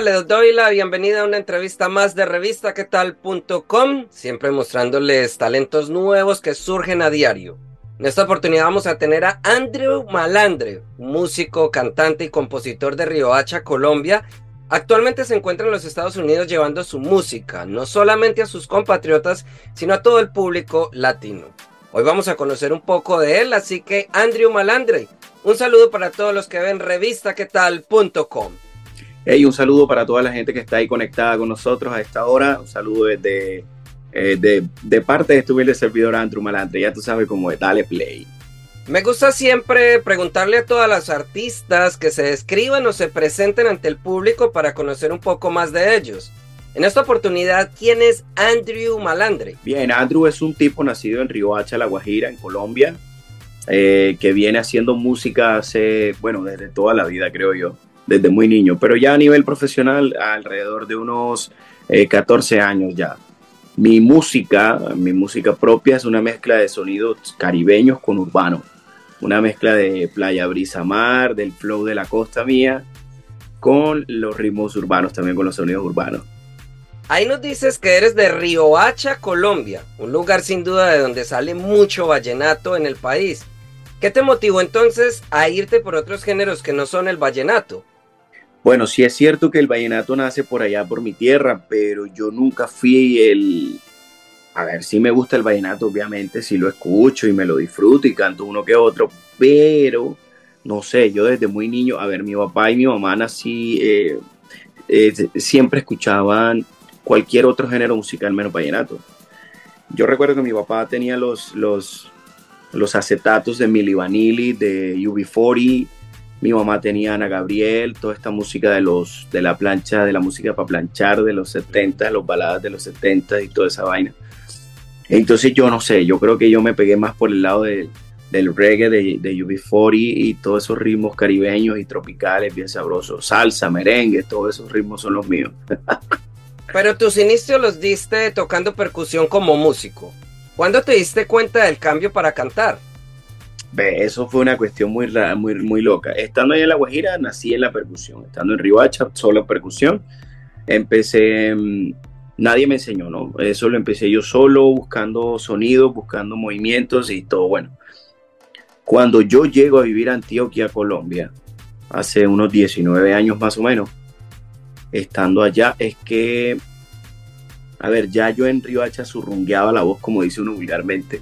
Les doy la bienvenida a una entrevista más de revistaquetal.com, siempre mostrándoles talentos nuevos que surgen a diario. En esta oportunidad vamos a tener a Andrew Malandre, músico, cantante y compositor de Riohacha, Colombia. Actualmente se encuentra en los Estados Unidos llevando su música, no solamente a sus compatriotas, sino a todo el público latino. Hoy vamos a conocer un poco de él, así que Andrew Malandre, un saludo para todos los que ven revistaquetal.com. Hey, un saludo para toda la gente que está ahí conectada con nosotros a esta hora. Un saludo desde, eh, de, parte de este humilde servidor Andrew Malandre. Ya tú sabes cómo es, dale play. Me gusta siempre preguntarle a todas las artistas que se describan o se presenten ante el público para conocer un poco más de ellos. En esta oportunidad, ¿quién es Andrew Malandre? Bien, Andrew es un tipo nacido en Riohacha, La Guajira, en Colombia, eh, que viene haciendo música hace, bueno, desde toda la vida, creo yo desde muy niño, pero ya a nivel profesional alrededor de unos 14 eh, años ya. Mi música, mi música propia es una mezcla de sonidos caribeños con urbano, una mezcla de playa brisa mar, del flow de la costa mía, con los ritmos urbanos, también con los sonidos urbanos. Ahí nos dices que eres de Riohacha, Colombia, un lugar sin duda de donde sale mucho vallenato en el país. ¿Qué te motivó entonces a irte por otros géneros que no son el vallenato? Bueno, sí es cierto que el vallenato nace por allá, por mi tierra, pero yo nunca fui el... A ver, sí me gusta el vallenato, obviamente, sí lo escucho y me lo disfruto y canto uno que otro, pero no sé, yo desde muy niño, a ver, mi papá y mi mamá nací, eh, siempre escuchaban cualquier otro género musical menos vallenato. Yo recuerdo que mi papá tenía los, los, los acetatos de Milli Vanilli, de UB40, mi mamá tenía Ana Gabriel, toda esta música de los de la plancha, de la música para planchar de los 70, los baladas de los 70 y toda esa vaina. Entonces yo no sé, yo creo que yo me pegué más por el lado del reggae de, de UB40 y todos esos ritmos caribeños y tropicales bien sabrosos. Salsa, merengue, todos esos ritmos son los míos. Pero tus inicios los diste tocando percusión como músico. ¿Cuándo te diste cuenta del cambio para cantar? Eso fue una cuestión muy, muy, muy loca. Estando ahí en La Guajira, nací en la percusión. Estando en Ribacha, solo percusión. Empecé, mm, nadie me enseñó, ¿no? Eso lo empecé yo solo, buscando sonidos, buscando movimientos y todo. Bueno, cuando yo llego a vivir a Antioquia, Colombia, hace unos 19 años más o menos, estando allá, es que, a ver, ya yo en Ribacha surrungueaba la voz, como dice uno vulgarmente.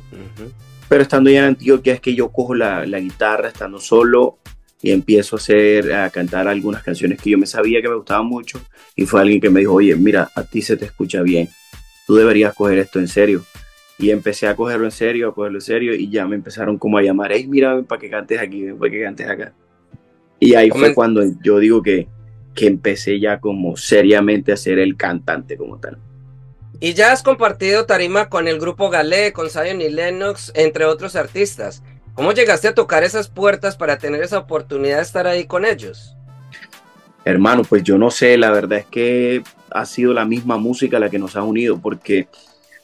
Pero estando ya en Antioquia es que yo cojo la, guitarra estando solo y empiezo a hacer, a cantar algunas canciones que yo me sabía que me gustaban mucho y fue alguien que me dijo, oye, mira, a ti se te escucha bien, tú deberías coger esto en serio. Y empecé a cogerlo en serio, a cogerlo en serio y ya me empezaron como a llamar, hey, mira, para que cantes aquí, para que cantes acá. Y ahí fue cuando yo digo que, que empecé ya como seriamente a ser el cantante como tal. Y ya has compartido tarima con el grupo Galé, con Zion y Lennox, entre otros artistas. ¿Cómo llegaste a tocar esas puertas para tener esa oportunidad de estar ahí con ellos? Hermano, pues yo no sé, la verdad es que ha sido la misma música la que nos ha unido, porque,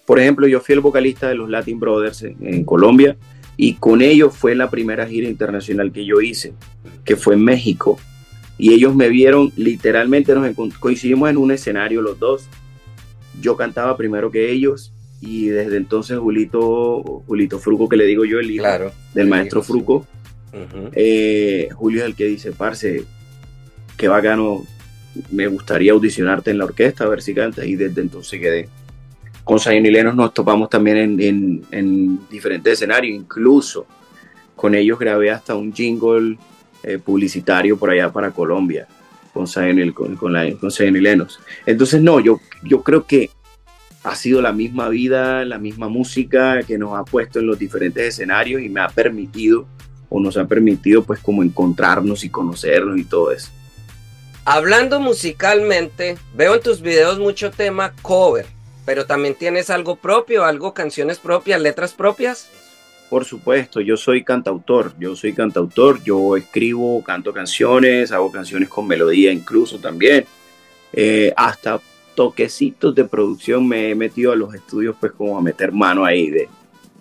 por ejemplo, yo fui el vocalista de los Latin Brothers en, Colombia y con ellos fue la primera gira internacional que yo hice, que fue en México. Y ellos me vieron, literalmente nos coincidimos en un escenario los dos yo cantaba primero que ellos y desde entonces Julito, Julito Fruco, que le digo yo, el hijo del maestro Fruco, eh, Julio es el que dice, parce, qué bacano, me gustaría audicionarte en la orquesta, a ver si cantas, y desde entonces quedé. Con Sayon y Lenos nos topamos también en, diferentes escenarios, incluso con ellos grabé hasta un jingle eh, publicitario por allá para Colombia con Zion con, con, la, con Lenos. Entonces, no, yo, yo creo que ha sido la misma vida, la misma música que nos ha puesto en los diferentes escenarios y me ha permitido o nos ha permitido pues como encontrarnos y conocernos y todo eso. Hablando musicalmente, veo en tus videos mucho tema cover, pero también tienes algo propio, algo canciones propias, letras propias. Por supuesto, yo soy cantautor, yo soy cantautor, yo escribo, canto canciones, hago canciones con melodía incluso también. Eh, hasta toquecitos de producción me he metido a los estudios pues como a meter mano ahí de,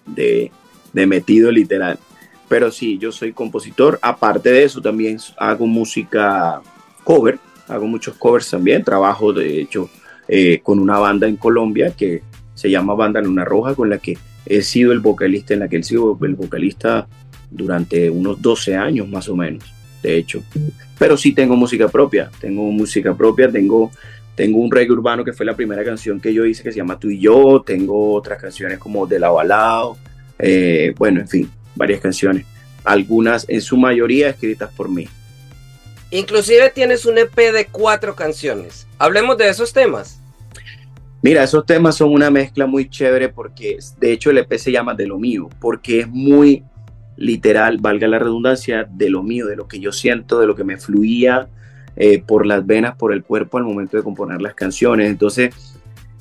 de, de metido literal. Pero sí, yo soy compositor. Aparte de eso, también hago música cover, hago muchos covers también. Trabajo, de hecho, eh, con una banda en Colombia que se llama Banda Luna Roja, con la que he sido el vocalista, en la que he sido el vocalista durante unos 12 años más o menos, de hecho. Pero sí tengo música propia, tengo música propia, tengo, tengo un reggae urbano que fue la primera canción que yo hice que se llama Tú y yo, tengo otras canciones como De la Balao, eh, bueno, en fin, varias canciones, algunas en su mayoría escritas por mí. Inclusive tienes un EP de cuatro canciones. Hablemos de esos temas. Mira, esos temas son una mezcla muy chévere porque de hecho el EP se llama De lo mío, porque es muy literal, valga la redundancia, de lo mío, de lo que yo siento, de lo que me fluía eh, por las venas, por el cuerpo al momento de componer las canciones. Entonces,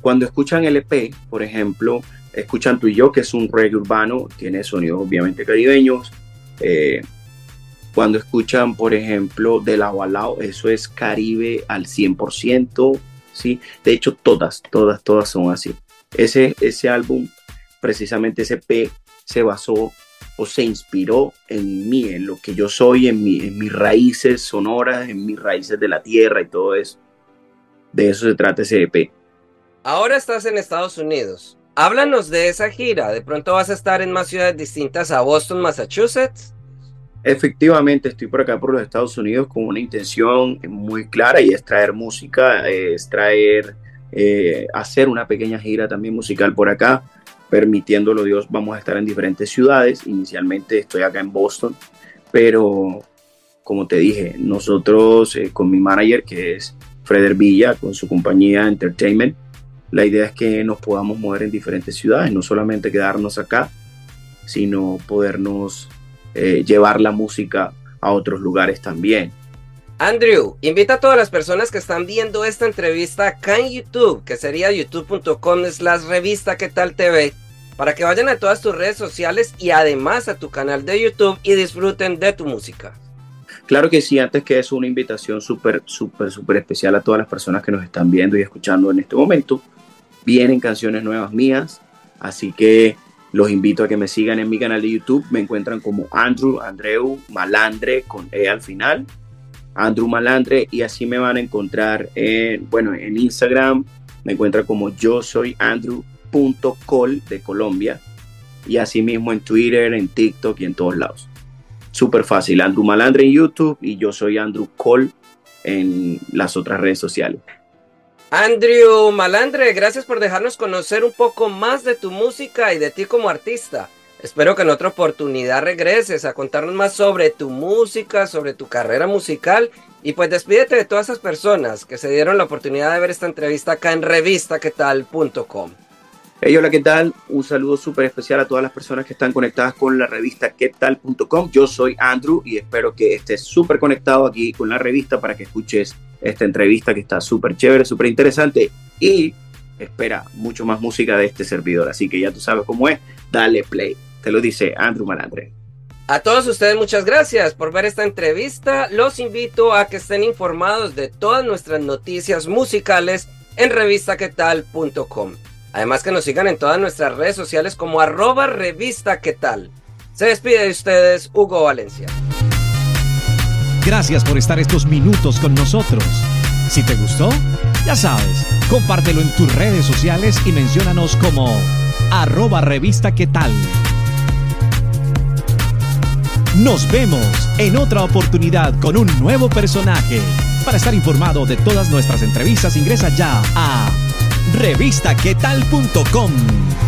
cuando escuchan el EP, por ejemplo, escuchan tú y yo, que es un reggae urbano, tiene sonidos obviamente caribeños. Eh, cuando escuchan, por ejemplo, de lado a eso es Caribe al 100%, ¿sí? De hecho, todas, todas, todas son así. Ese, ese álbum, precisamente ese P, se basó o se inspiró en mí, en lo que yo soy, en, mi, en mis raíces sonoras, en mis raíces de la tierra y todo eso. De eso se trata ese EP. Ahora estás en Estados Unidos. Háblanos de esa gira. De pronto vas a estar en más ciudades distintas a Boston, Massachusetts. Efectivamente, estoy por acá por los Estados Unidos con una intención muy clara y es traer música, es traer, eh, hacer una pequeña gira también musical por acá, permitiéndolo Dios, vamos a estar en diferentes ciudades. Inicialmente estoy acá en Boston, pero como te dije, nosotros eh, con mi manager que es Freder Villa, con su compañía Entertainment, la idea es que nos podamos mover en diferentes ciudades, no solamente quedarnos acá, sino podernos eh, llevar la música a otros lugares también. Andrew, invita a todas las personas que están viendo esta entrevista acá en YouTube, que sería youtube.com slash revista que tal TV, para que vayan a todas tus redes sociales y además a tu canal de YouTube y disfruten de tu música. Claro que sí, antes que eso, una invitación súper, súper, súper especial a todas las personas que nos están viendo y escuchando en este momento vienen canciones nuevas mías, así que los invito a que me sigan en mi canal de YouTube, me encuentran como Andrew Andreu Malandre con E al final, Andrew Malandre y así me van a encontrar en, bueno, en Instagram, me encuentran como yo soy Andrew.col de Colombia. Y así mismo en Twitter, en TikTok y en todos lados. Súper fácil, Andrew Malandre en YouTube y yo soy Andrew Col en las otras redes sociales. Andrew Malandre, gracias por dejarnos conocer un poco más de tu música y de ti como artista. Espero que en otra oportunidad regreses a contarnos más sobre tu música, sobre tu carrera musical y pues despídete de todas esas personas que se dieron la oportunidad de ver esta entrevista acá en revistaquetal.com. Hey, hola, ¿qué tal? Un saludo súper especial a todas las personas que están conectadas con la revista quetal.com. Yo soy Andrew y espero que estés súper conectado aquí con la revista para que escuches esta entrevista que está súper chévere, súper interesante y espera mucho más música de este servidor. Así que ya tú sabes cómo es, dale play. Te lo dice Andrew Malandre. A todos ustedes muchas gracias por ver esta entrevista. Los invito a que estén informados de todas nuestras noticias musicales en revistaquetal.com. Además que nos sigan en todas nuestras redes sociales como arroba revista qué. Se despide de ustedes Hugo Valencia. Gracias por estar estos minutos con nosotros. Si te gustó, ya sabes, compártelo en tus redes sociales y menciónanos como arroba revista qué. Nos vemos en otra oportunidad con un nuevo personaje. Para estar informado de todas nuestras entrevistas ingresa ya a revistaquetal.com.